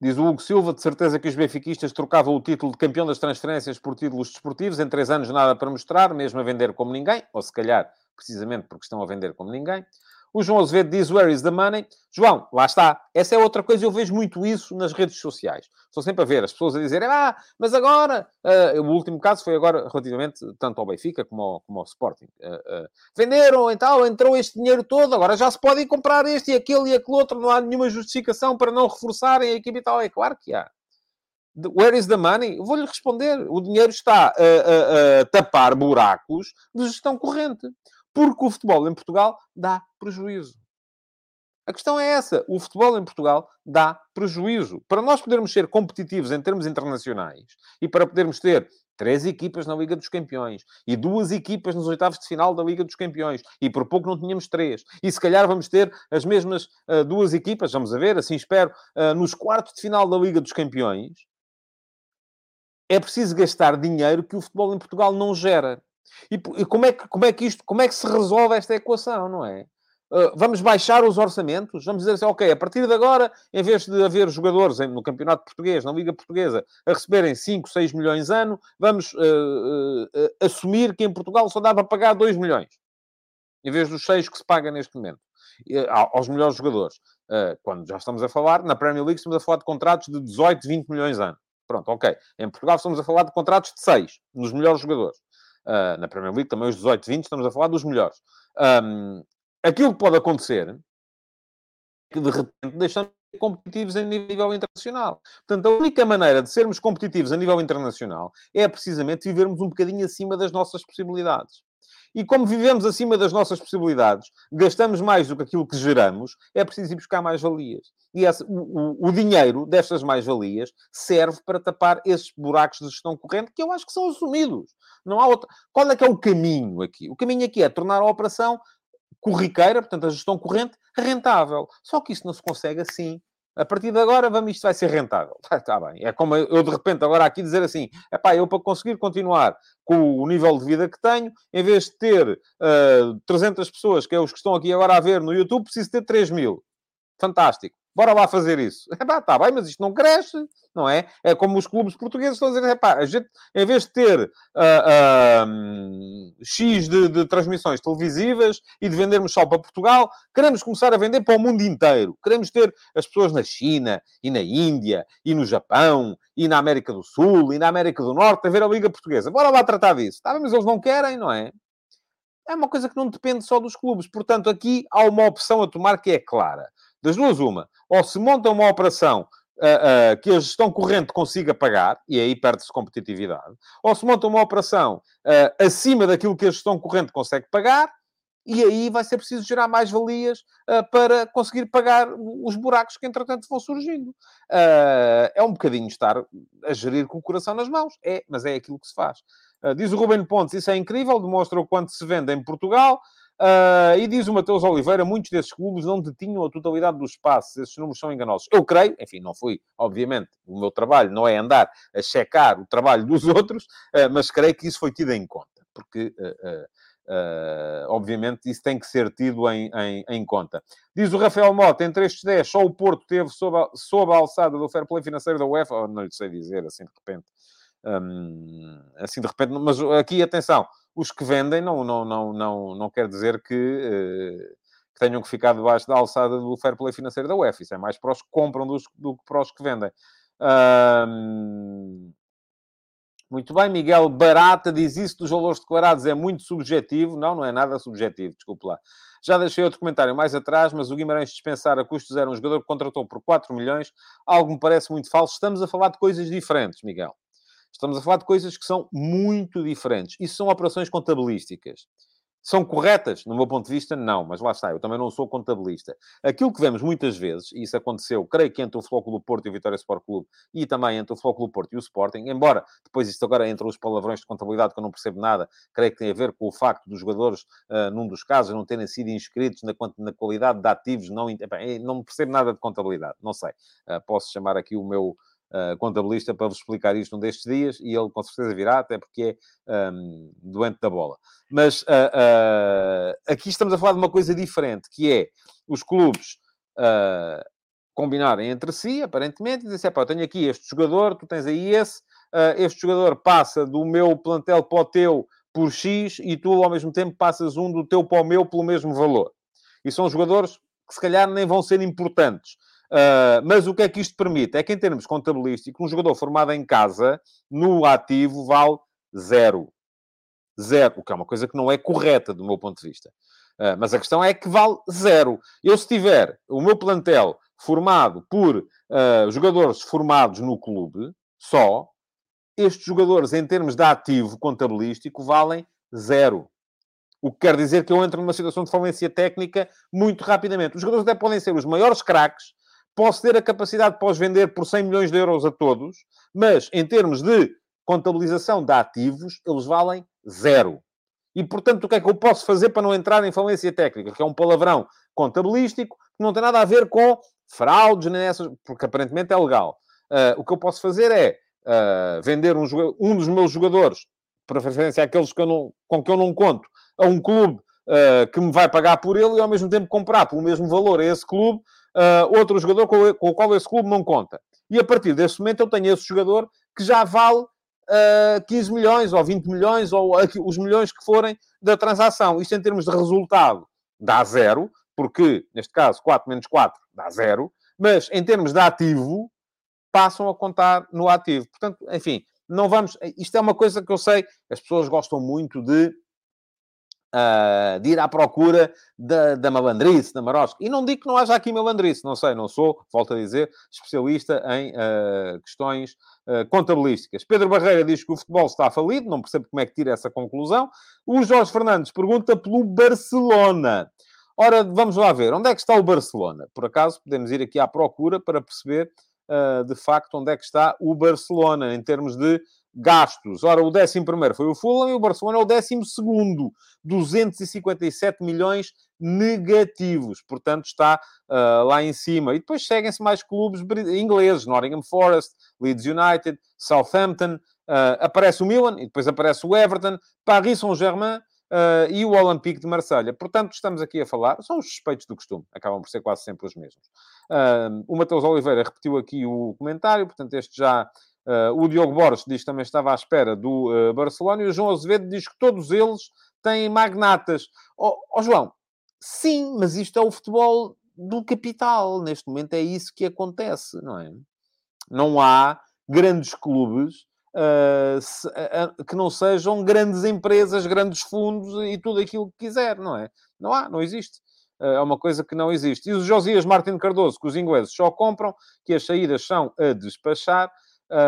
B: Diz o Hugo Silva, de certeza que os benfiquistas trocavam o título de campeão das transferências por títulos desportivos. Em três anos nada para mostrar, mesmo a vender como ninguém. Ou se calhar, precisamente porque estão a vender como ninguém. O João Azevedo diz, where is the money? João, lá está. Essa é outra coisa, eu vejo muito isso nas redes sociais. Estou sempre a ver as pessoas a dizerem, ah, mas agora... Uh, o último caso foi agora, relativamente, tanto ao Benfica como ao, como ao Sporting. Uh, uh, venderam e tal, entrou este dinheiro todo, agora já se pode comprar este e aquele e aquele outro, não há nenhuma justificação para não reforçarem a equipe e tal. É claro que há. Where is the money? Vou-lhe responder. O dinheiro está a, a, a tapar buracos de gestão corrente porque o futebol em Portugal dá prejuízo. A questão é essa. O futebol em Portugal dá prejuízo. Para nós podermos ser competitivos em termos internacionais e para podermos ter três equipas na Liga dos Campeões e duas equipas nos oitavos de final da Liga dos Campeões e por pouco não tínhamos três. E se calhar vamos ter as mesmas uh, duas equipas, vamos a ver, assim espero, uh, nos quartos de final da Liga dos Campeões. É preciso gastar dinheiro que o futebol em Portugal não gera. E, e, como, é que, como, é que isto, como é que se resolve esta equação, não é? Uh, vamos baixar os orçamentos? Vamos dizer assim, ok, a partir de agora, em vez de haver jogadores no Campeonato Português, na Liga Portuguesa, a receberem 5, 6 milhões ano, vamos uh, uh, assumir que em Portugal só dá para pagar 2 milhões, em vez dos 6 que se paga neste momento, aos melhores jogadores. quando já estamos a falar, na Premier League estamos a falar de contratos de 18, 20 milhões ano. Pronto, ok. Em Portugal estamos a falar de contratos de 6, nos melhores jogadores. Uh, na Premier League também os 18, 20, estamos a falar dos melhores. Um, aquilo que pode acontecer é que de repente deixamos competitivos a nível internacional. Portanto, a única maneira de sermos competitivos a nível internacional é precisamente vivermos um bocadinho acima das nossas possibilidades. E como vivemos acima das nossas possibilidades, gastamos mais do que aquilo que geramos, é preciso ir buscar mais-valias. E esse, o, o, o, dinheiro destas mais-valias serve para tapar esses buracos de gestão corrente que eu acho que são assumidos. Não há outra. Qual é que é o caminho aqui? O caminho aqui é tornar a operação corriqueira, portanto, a gestão corrente, rentável. Só que isso não se consegue assim a partir de agora, vamos, isto vai ser rentável. Está [laughs] tá bem. É como eu, de repente, agora aqui dizer assim, é pá, eu para conseguir continuar com o nível de vida que tenho, em vez de ter uh, ah, 300 pessoas, que é os que estão aqui agora a ver no YouTube, preciso ter 3 mil. Fantástico. Bora lá fazer isso. [laughs] Epá, tá bem, mas isto não cresce, não é? É como os clubes portugueses estão a dizer, epá, a gente, em vez de ter uh, uh, X de, de, transmissões televisivas e de vendermos só para Portugal, queremos começar a vender para o mundo inteiro. Queremos ter as pessoas na China, e na Índia, e no Japão, e na América do Sul, e na América do Norte, a ver a Liga Portuguesa. Bora lá tratar disso. Tá bem, mas eles não querem, não é? É uma coisa que não depende só dos clubes. Portanto, aqui há uma opção a tomar que é clara. Das duas, uma. Ou se monta uma operação uh, uh, que a gestão corrente consiga pagar, e aí perde-se competitividade, ou se monta uma operação uh, acima daquilo que a gestão corrente consegue pagar, e aí vai ser preciso gerar mais valias para conseguir pagar os buracos que, entretanto, vão surgindo. é um bocadinho estar a gerir com o coração nas mãos. É, mas é aquilo que se faz. diz o Ruben Pontes, isso é incrível, demonstra o quanto se vende em Portugal. Uh, e diz o Mateus Oliveira, muitos desses clubes não detinham a totalidade dos espaços, esses números são enganosos. Eu creio, enfim, não fui, obviamente, o meu trabalho não é andar a checar o trabalho dos [laughs] outros, uh, mas creio que isso foi tido em conta, porque, uh, obviamente, isso tem que ser tido em, em, em, conta. Diz o Rafael Mota, entre estes 10, só o Porto teve sob a, sob a alçada do fair play financeiro da UEFA, oh, não lhe sei dizer, assim, de repente. um, assim de repente. Mas aqui, atenção, os que vendem não, não, não, não, não quer dizer que, uh, que tenham que ficar debaixo da alçada do fair play financeiro da UEFA. Isso é mais para os que compram do, do que para os que vendem. Muito bem, Miguel Barata diz isso dos valores declarados é muito subjetivo. Não, não é nada subjetivo, desculpe lá. Já deixei outro comentário mais atrás, mas o Guimarães dispensar a custos era um jogador que contratou por 4 milhões. Algo me parece muito falso. Estamos a falar de coisas diferentes, Miguel. Estamos a falar de coisas que são muito diferentes. Isso são operações contabilísticas. São corretas? No meu ponto de vista, não. Mas lá está, eu também não sou contabilista. Aquilo que vemos muitas vezes, e isso aconteceu, creio que entre o Flóculo Porto e o Vitória Sport Clube, e também entre o Flóculo Porto e o Sporting, embora depois isto agora entre os palavrões de contabilidade que eu não percebo nada, creio que tem a ver com o facto dos jogadores, uh, num dos casos, não terem sido inscritos na, na qualidade de ativos, não, não percebo nada de contabilidade, não sei. Uh, posso chamar aqui o meu uh, contabilista para vos explicar isto um destes dias e ele com certeza virá, até porque é um, doente da bola. Mas uh, aqui estamos a falar de uma coisa diferente, que é os clubes combinarem entre si, aparentemente, e dizer, pá, eu tenho aqui este jogador, tu tens aí esse, este jogador passa do meu plantel para o teu por X e tu, ao mesmo tempo, passas um do teu para o meu pelo mesmo valor. E são jogadores que, se calhar, nem vão ser importantes. Uh, mas o que é que isto permite? É que, em termos contabilísticos, um jogador formado em casa, no ativo, vale zero. Zero. O que é uma coisa que não é correta, do meu ponto de vista. Uh, mas a questão é que vale zero. Eu, se tiver o meu plantel formado por uh, jogadores formados no clube, só, estes jogadores, em termos de ativo contabilístico, valem zero. O que quer dizer que eu entro numa situação de falência técnica muito rapidamente. Os jogadores até podem ser os maiores craques, posso ter a capacidade de pós-vender por 100 milhões de euros a todos, mas em termos de contabilização de ativos, eles valem zero. E, portanto, o que é que eu posso fazer para não entrar em falência técnica? Que é um palavrão contabilístico, que não tem nada a ver com fraudes, nem essas, porque aparentemente é legal. Uh, o que eu posso fazer é uh, vender um, um, dos meus jogadores, preferência aqueles que não, com que eu não conto, a um clube uh, que me vai pagar por ele e ao mesmo tempo comprar pelo mesmo valor a esse clube uh, outro jogador com, com, o qual esse clube não conta. E a partir desse momento eu tenho esse jogador que já vale uh, ah, 15 milhões, ou 20 milhões, ou os milhões que forem da transação. Isto em termos de resultado dá zero, porque, neste caso, 4 menos 4 dá zero, mas em termos de ativo, passam a contar no ativo. Portanto, enfim, não vamos... Isto é uma coisa que eu sei, as pessoas gostam muito de Uh, de ir à procura da, da malandrice, da marosca. E não digo que não haja aqui malandrice, não sei, não sou, volto a dizer, especialista em uh, questões uh, contabilísticas. Pedro Barreira diz que o futebol está falido, não percebo como é que tira essa conclusão. O Jorge Fernandes pergunta pelo Barcelona. Ora, vamos lá ver, onde é que está o Barcelona? Por acaso, podemos ir aqui à procura para perceber, de facto, onde é que está o Barcelona, em termos de gastos. Ora, o 11 foi o Fulham e o Barcelona é o 12, 257 milhões negativos. Portanto, está uh, lá em cima. E depois seguem-se mais clubes ingleses: Nottingham Forest, Leeds United, Southampton. Uh, aparece o Milan e depois aparece o Everton, Paris Saint-Germain. Uh, e o Olympique de Marselha. Portanto, estamos aqui a falar, são os suspeitos do costume, acabam por ser quase sempre os mesmos. Uh, o Mateus Oliveira repetiu aqui o comentário, portanto, este já o Diogo Borges diz que também estava à espera do uh, Barcelona e o João Azevedo diz que todos eles têm magnatas. Ó oh, oh, João, sim, mas isto é o futebol do capital. Neste momento é isso que acontece, não é? Não há grandes clubes uh, se, que não sejam grandes empresas, grandes fundos e tudo aquilo que quiser, não é? Não há, não existe é uma coisa que não existe. E os Josias Martin Cardoso, que os ingleses só compram, que as saídas são a despachar, Uh,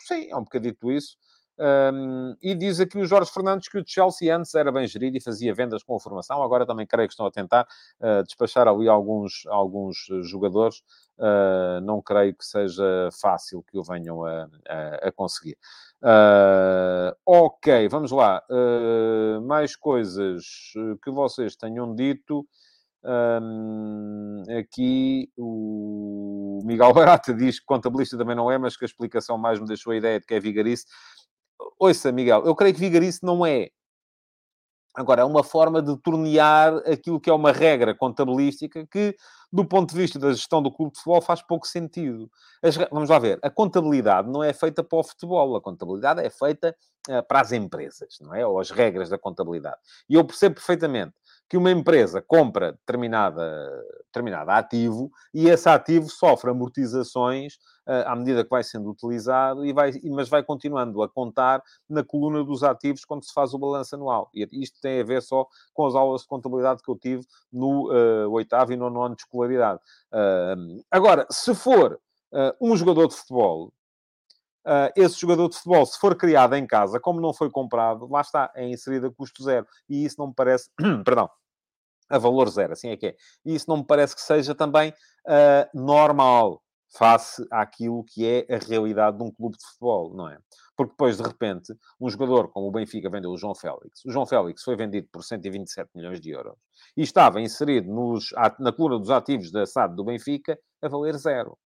B: sim, é um bocadito isso. Um, e diz aqui o Jorge Fernandes que o Chelsea antes era bem gerido e fazia vendas com a formação. Agora também creio que estão a tentar uh, despachar ali alguns, alguns jogadores. Uh, não creio que seja fácil que o venham a, a, a conseguir. Uh, ok, vamos lá. mais coisas que vocês tenham dito. Um, aqui o Miguel [laughs] Barata diz que contabilista também não é, mas que a explicação mais me deixou a ideia de que é vigarice. Ouça, Miguel, eu creio que vigarice não é Agora, é uma forma de tornear aquilo que é uma regra contabilística que, do ponto de vista da gestão do clube de futebol, faz pouco sentido. As, vamos lá ver, a contabilidade não é feita para o futebol, a contabilidade é feita uh, para as empresas, não é? Ou as regras da contabilidade. E eu percebo perfeitamente que uma empresa compra determinada, determinado ativo e esse ativo sofre amortizações uh, à medida que vai sendo utilizado, e vai, mas vai continuando a contar na coluna dos ativos quando se faz o balanço anual. E isto tem a ver só com as aulas de contabilidade que eu tive no uh, oitavo e nono ano de escolaridade. Uh, agora, se for um jogador de futebol Uh, esse jogador de futebol, se for criado em casa, como não foi comprado, lá está, é inserido a custo zero. E isso não me parece, [clears throat] perdão, a valor zero, assim é que é. E isso não me parece que seja também uh, normal face àquilo que é a realidade de um clube de futebol, não é? Porque depois, de repente, um jogador como o Benfica vendeu o João Félix. O João Félix foi vendido por 127 milhões de euros e estava inserido nos, na coluna dos ativos da SAD do Benfica a valer zero.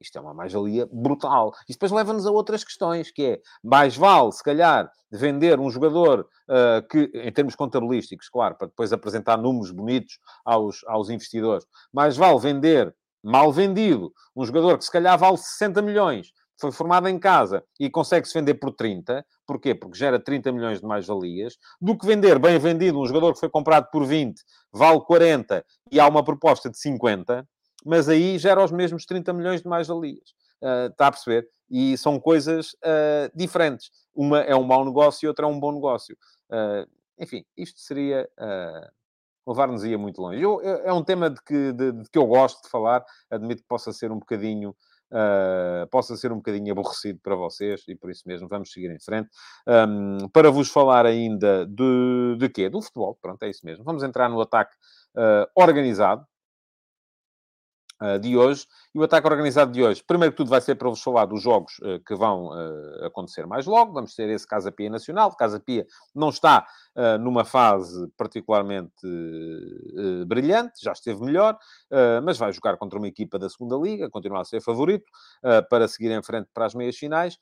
B: Isto é uma mais-valia brutal. E depois leva-nos a outras questões, que é, mais vale, se calhar, vender um jogador uh, que, em termos contabilísticos, claro, para depois apresentar números bonitos aos, aos investidores, mais vale vender, mal vendido, um jogador que se calhar vale 60 milhões, foi formado em casa e consegue-se vender por 30, porquê? Porque gera 30 milhões de mais-valias, do que vender bem vendido um jogador que foi comprado por 20, vale 40 e há uma proposta de 50, mas aí gera os mesmos 30 milhões de mais-valias. Uh, está a perceber? E são coisas uh, diferentes. Uma é um mau negócio e outra é um bom negócio. Uh, enfim, isto seria levar-nos ia muito longe. Eu, é um tema de que, de, de que eu gosto de falar, admito que possa ser um bocadinho. Uh, possa ser um bocadinho aborrecido para vocês e por isso mesmo vamos seguir em frente. Um, para vos falar ainda de, de quê? Do futebol, pronto, é isso mesmo. Vamos entrar no ataque uh, organizado, uh, de hoje. E o ataque organizado de hoje, primeiro que tudo, vai ser para vos falar dos jogos uh, que vão uh, acontecer mais logo. Vamos ter esse Casa Pia Nacional. Casa Pia não está numa fase particularmente brilhante, já esteve melhor, mas vai jogar contra uma equipa da segunda Liga, continua a ser favorito, para seguir em frente para as meias finais,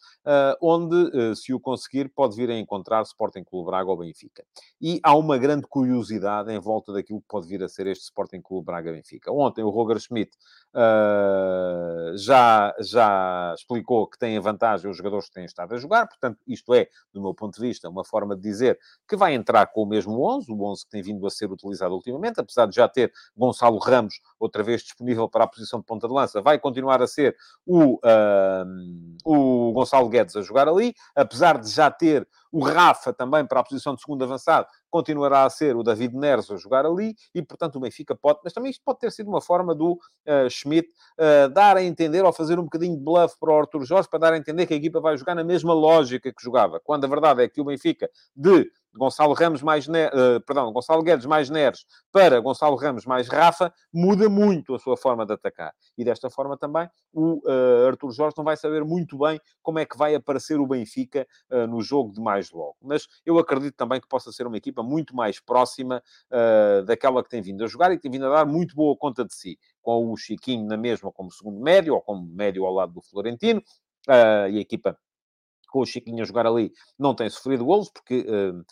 B: onde, se o conseguir, pode vir a encontrar Sporting Clube Braga ou Benfica. E há uma grande curiosidade em volta daquilo que pode vir a ser este Sporting Clube Braga-Benfica. Ontem o Roger Schmidt uh, já, já explicou que tem a vantagem os jogadores que têm estado a jogar, portanto, isto é, do meu ponto de vista, uma forma de dizer que vai entrar com o mesmo 11, o 11 que tem vindo a ser utilizado ultimamente, apesar de já ter Gonçalo Ramos outra vez disponível para a posição de ponta de lança, vai continuar a ser o, uh, o Gonçalo Guedes a jogar ali, apesar de já ter o Rafa também para a posição de segundo avançado, continuará a ser o David Neres a jogar ali e, portanto, o Benfica pode... Mas também isto pode ter sido uma forma do uh, Schmidt uh, dar a entender, ou fazer um bocadinho de bluff para o Arthur Jorge, para dar a entender que a equipa vai jogar na mesma lógica que jogava. Quando a verdade é que o Benfica, de Gonçalo Ramos mais uh, perdão, Gonçalo Guedes mais Neres para Gonçalo Ramos mais Rafa, muda muito a sua forma de atacar. E desta forma também o uh, Arthur Jorge não vai saber muito bem como é que vai aparecer o Benfica uh, no jogo de mais logo. Mas eu acredito também que possa ser uma equipa muito mais próxima daquela que tem vindo a jogar e que tem vindo a dar muito boa conta de si, com o Chiquinho na mesma como segundo médio ou como médio ao lado do Florentino. e a equipa com o Chiquinho a jogar ali, não tem sofrido golos, porque uh,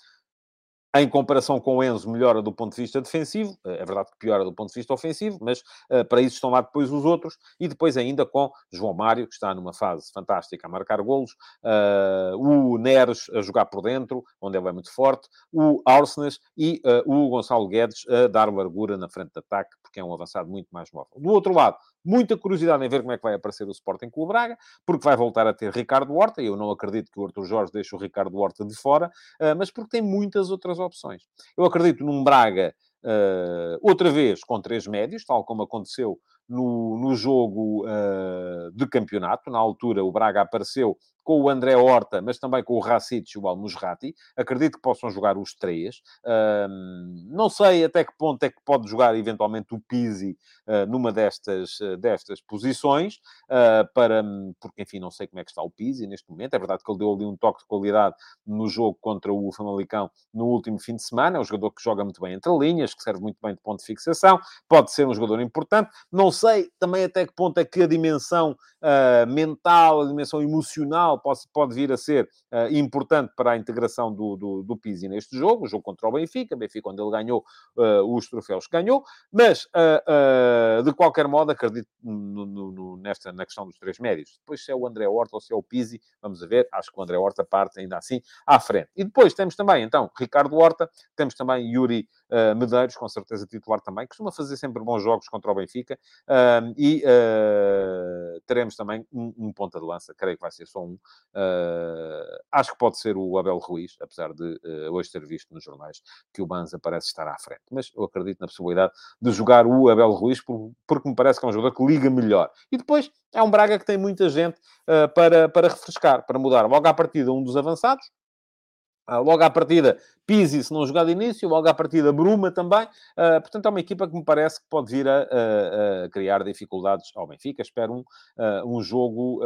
B: em comparação com o Enzo, melhora do ponto de vista defensivo. Eh, é verdade que piora do ponto de vista ofensivo, mas uh, para isso estão lá depois os outros. E depois ainda com João Mário, que está numa fase fantástica a marcar golos. Uh, o Neres a jogar por dentro, onde ele é muito forte. O Arsenas e uh, o Gonçalo Guedes a dar largura na frente de ataque, porque é um avançado muito mais móvel. Do outro lado, muita curiosidade em ver como é que vai aparecer o Sporting Clube Braga, porque vai voltar a ter Ricardo Horta, e eu não acredito que o Arthur Jorge deixe o Ricardo Horta de fora, mas porque tem muitas outras opções. Eu acredito num Braga, uh, outra vez, com três médios, tal como aconteceu no, no jogo uh, de campeonato. Na altura, o Braga apareceu com o André Horta, mas também com o Racic e o Almusrati. Acredito que possam jogar os três. Uh, não sei até que ponto é que pode jogar eventualmente o Pizzi uh, numa destas, uh, destas posições, para, porque enfim, não sei como é que está o Pizzi neste momento. É verdade que ele deu ali um toque de qualidade no jogo contra o Famalicão no último fim de semana. É um jogador que joga muito bem entre linhas, que serve muito bem de ponto de fixação, pode ser um jogador importante. Não sei também até que ponto é que a dimensão mental, a dimensão emocional final pode, pode vir a ser uh, importante para a integração do, do, do Pizzi neste jogo, o jogo contra o Benfica, Benfica onde ele ganhou uh, os troféus que ganhou, mas, uh, de qualquer modo, acredito no, no, nesta, na questão dos três médios. Depois, se é o André Horta ou se é o Pizzi, vamos ver, acho que o André Horta parte ainda assim à frente. E depois temos também, então, Ricardo Horta, temos também Yuri Medeiros, com certeza titular também, costuma fazer sempre bons jogos contra o Benfica, e teremos também um, um ponta de lança, creio que vai ser só um. Uh, acho que pode ser o Abel Ruiz, apesar de uh, hoje ter visto nos jornais que o Banza parece estar à frente. Mas eu acredito na possibilidade de jogar o Abel Ruiz, porque me parece que é um jogador que liga melhor. E depois é um Braga que tem muita gente uh, para, para refrescar, para mudar logo à partida um dos avançados, logo à partida, Pizzi, se não jogar de início, logo à partida, Bruma também. Uh, portanto, é uma equipa que me parece que pode vir a, a, a criar dificuldades ao Benfica. Espero um, uh, um jogo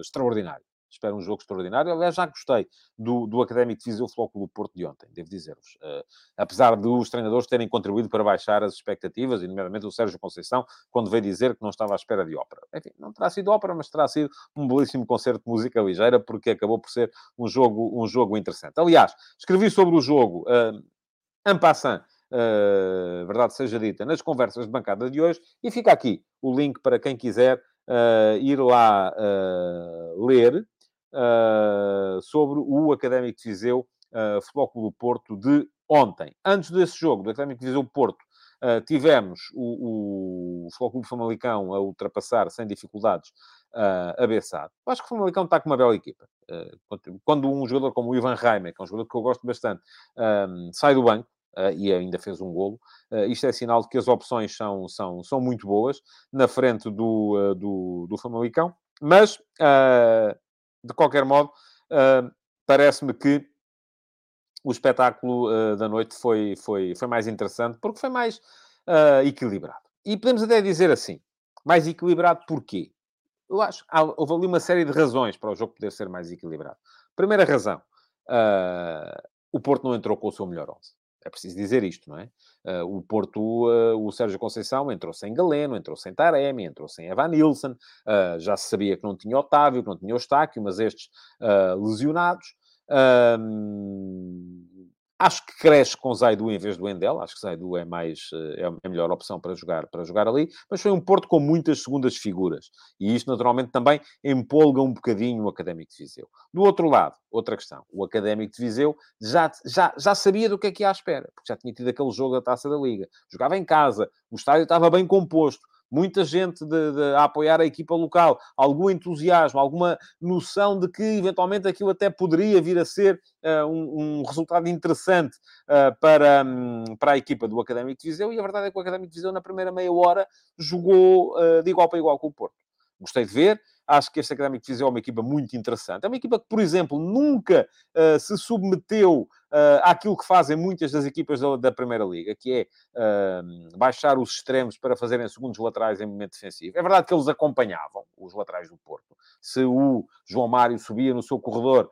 B: extraordinário espero um jogo extraordinário. Aliás, já gostei do, do Académico de Viseu Flóculo Porto de ontem, devo dizer-vos. Uh, apesar dos treinadores terem contribuído para baixar as expectativas, e nomeadamente o Sérgio Conceição, quando veio dizer que não estava à espera de ópera. Enfim, não terá sido ópera, mas terá sido um belíssimo concerto de música ligeira, porque acabou por ser um jogo, um jogo interessante. Aliás, escrevi sobre o jogo uh, en passant, uh, verdade seja dita, nas conversas de bancada de hoje, e fica aqui o link para quem quiser Uh, ir lá uh, ler uh, sobre o Académico de Viseu uh, Futebol Clube Porto de ontem. Antes desse jogo, do Académico de Viseu Porto, uh, tivemos o, o Futebol Clube Famalicão a ultrapassar sem dificuldades uh, a Bessado. Acho que o Famalicão está com uma bela equipa. Uh, quando um jogador como o Ivan Reimer, que é um jogador que eu gosto bastante, um, sai do banco, Uh, e ainda fez um golo. Uh, isto é sinal de que as opções são, são, são muito boas na frente do, uh, do, do Famalicão, mas de qualquer modo, uh, parece-me que o espetáculo uh, da noite foi, foi, foi mais interessante, porque foi mais uh, equilibrado. E podemos até dizer assim, mais equilibrado porquê? Eu acho que houve ali uma série de razões para o jogo poder ser mais equilibrado. Primeira razão, o Porto não entrou com o seu melhor 11. É preciso dizer isto, não é? Uh, o Porto, uh, o Sérgio Conceição entrou sem Galeno, entrou sem Taremi, entrou sem Evan Nilsson, uh, já se sabia que não tinha Otávio, que não tinha Eustáquio, mas estes lesionados. Acho que cresce com Zaidu em vez do Endel. Acho que Zaidu é mais é a melhor opção para jogar, para jogar ali. Mas foi um Porto com muitas segundas figuras. E isto, naturalmente, também empolga um bocadinho o Académico de Viseu. Do outro lado, outra questão. O Académico de Viseu já, já, já sabia do que é que ia à espera. Porque já tinha tido aquele jogo da Taça da Liga. Jogava em casa. O estádio estava bem composto muita gente de, de, a apoiar a equipa local, algum entusiasmo, alguma noção de que eventualmente aquilo até poderia vir a ser uh, um, um, resultado interessante uh, para, um, para a equipa do Académico de Viseu. E a verdade é que o Académico de Viseu, na primeira meia hora, jogou uh, de igual para igual com o Porto. Gostei de ver. Acho que este Académico de Viseu é uma equipa muito interessante. É uma equipa que, por exemplo, nunca uh, se submeteu uh, àquilo que fazem muitas das equipas da, da Primeira Liga, que é uh, baixar os extremos para fazerem segundos laterais em momento defensivo. É verdade que eles acompanhavam os laterais do Porto. Se o João Mário subia no seu corredor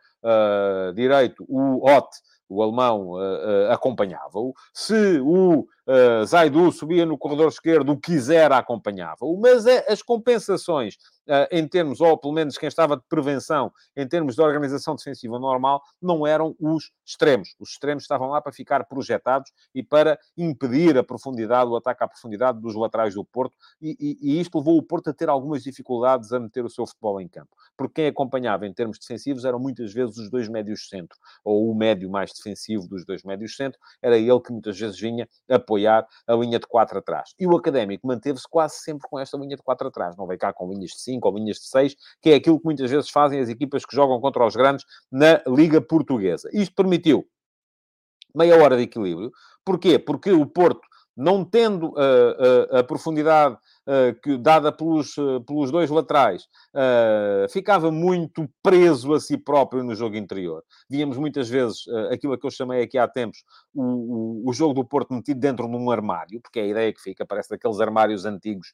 B: direito, o Ott o alemão uh, uh, acompanhava-o. Se o uh, Zaidu subia no corredor esquerdo, o Quisera acompanhava-o. Mas as compensações uh, em termos, ou pelo menos quem estava de prevenção, em termos de organização defensiva normal, não eram os extremos. Os extremos estavam lá para ficar projetados e para impedir a profundidade, o ataque à profundidade dos laterais do Porto, e, e, e isto levou o Porto a ter algumas dificuldades a meter o seu futebol em campo. Porque quem acompanhava em termos defensivos eram muitas vezes os dois médios centro, ou o médio mais defensivo dos dois médios centro, era ele que muitas vezes vinha apoiar a linha de quatro atrás. E o Académico manteve-se quase sempre com esta linha de quatro atrás, não veio cá com linhas de 5 5 ou linhas de 6, que é aquilo que muitas vezes fazem as equipas que jogam contra os grandes na Liga Portuguesa. Isto permitiu meia hora de equilíbrio. Porquê? Porque o Porto, não tendo uh, uh, a profundidade uh, que, dada pelos, pelos dois laterais, ficava muito preso a si próprio no jogo interior. Víamos muitas vezes aquilo que eu chamei aqui há tempos o, o, o, jogo do Porto metido dentro de um armário, porque é a ideia que fica, parece daqueles armários antigos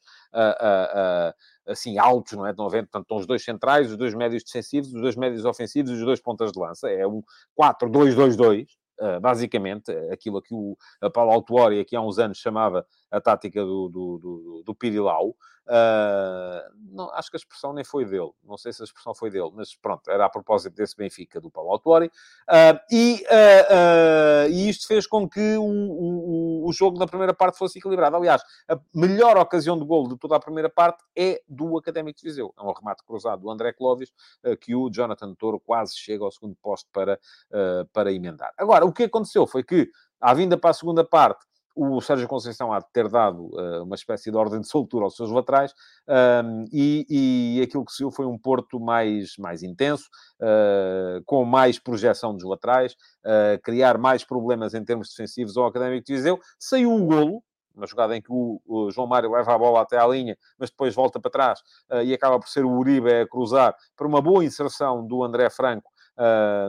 B: assim altos, não é? Estão a portanto, estão os dois centrais, os dois médios defensivos, os dois médios ofensivos e os dois pontas de lança. É um 4-2-2-2. Uh, basicamente, aquilo que o Paulo Autuori aqui há uns anos chamava a tática do, do, do, do Pirilau, Uh, não, acho que a expressão nem foi dele. Não sei se a expressão foi dele, mas pronto, era a propósito desse Benfica do Paulo Autuori. Uh, e, uh, e isto fez com que o, o, o jogo na primeira parte fosse equilibrado. Aliás, a melhor ocasião de gol de toda a primeira parte é do Académico de Viseu. É um remate cruzado do André Clóvis, que o Jonathan Toro quase chega ao segundo posto para, para emendar. Agora, o que aconteceu foi que, à vinda para a segunda parte, o Sérgio Conceição há de ter dado uh, uma espécie de ordem de soltura aos seus laterais um, e, e, aquilo que se viu foi um Porto mais, mais intenso, uh, com mais projeção dos laterais, uh, criar mais problemas em termos defensivos ao Académico de Viseu. Saiu o golo, uma jogada em que o, o, João Mário leva a bola até à linha, mas depois volta para trás e acaba por ser o Uribe a cruzar para uma boa inserção do André Franco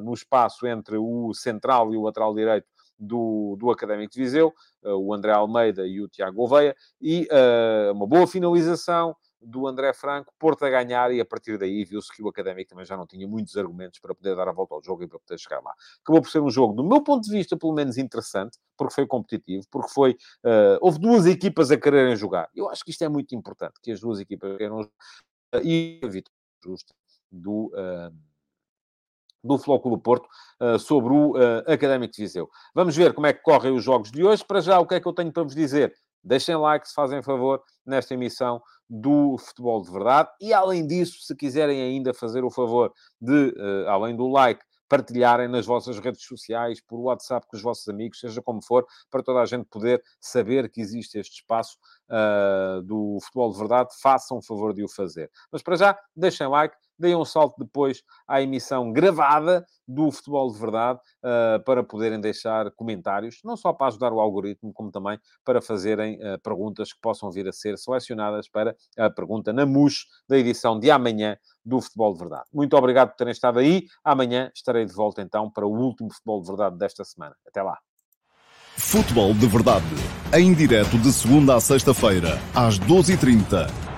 B: no espaço entre o central e o lateral direito do, do Académico de Viseu, uh, o André Almeida e o Tiago Gouveia, e uh, uma boa finalização do André Franco, Porto a ganhar, e a partir daí viu-se que o Académico também já não tinha muitos argumentos para poder dar a volta ao jogo e para poder chegar lá. Acabou por ser um jogo, do meu ponto de vista, pelo menos interessante, porque foi competitivo, porque foi... Uh, houve duas equipas a quererem jogar. Eu acho que isto é muito importante, que as duas equipas queiram jogar, e a vitória justa do... Uh, do Flóculo Porto uh, sobre o uh, Académico de Viseu. Vamos ver como é que correm os jogos de hoje. Para já, o que é que eu tenho para vos dizer? Deixem like, se fazem favor, nesta emissão do Futebol de Verdade. E, além disso, se quiserem ainda fazer o favor de, uh, além do like, partilharem nas vossas redes sociais, por WhatsApp com os vossos amigos, seja como for, para toda a gente poder saber que existe este espaço uh, do futebol de verdade, façam o favor de o fazer. Mas para já, deixem like, deem um salto depois à emissão gravada do Futebol de Verdade uh, para poderem deixar comentários, não só para ajudar o algoritmo, como também para fazerem uh, perguntas que possam vir a ser selecionadas para a pergunta na MUS da edição de amanhã do Futebol de Verdade. Muito obrigado por terem estado aí. Amanhã estarei de volta então para o último Futebol de Verdade desta semana. Até lá.
A: Futebol de Verdade, em direto de segunda a sexta-feira, às 12h30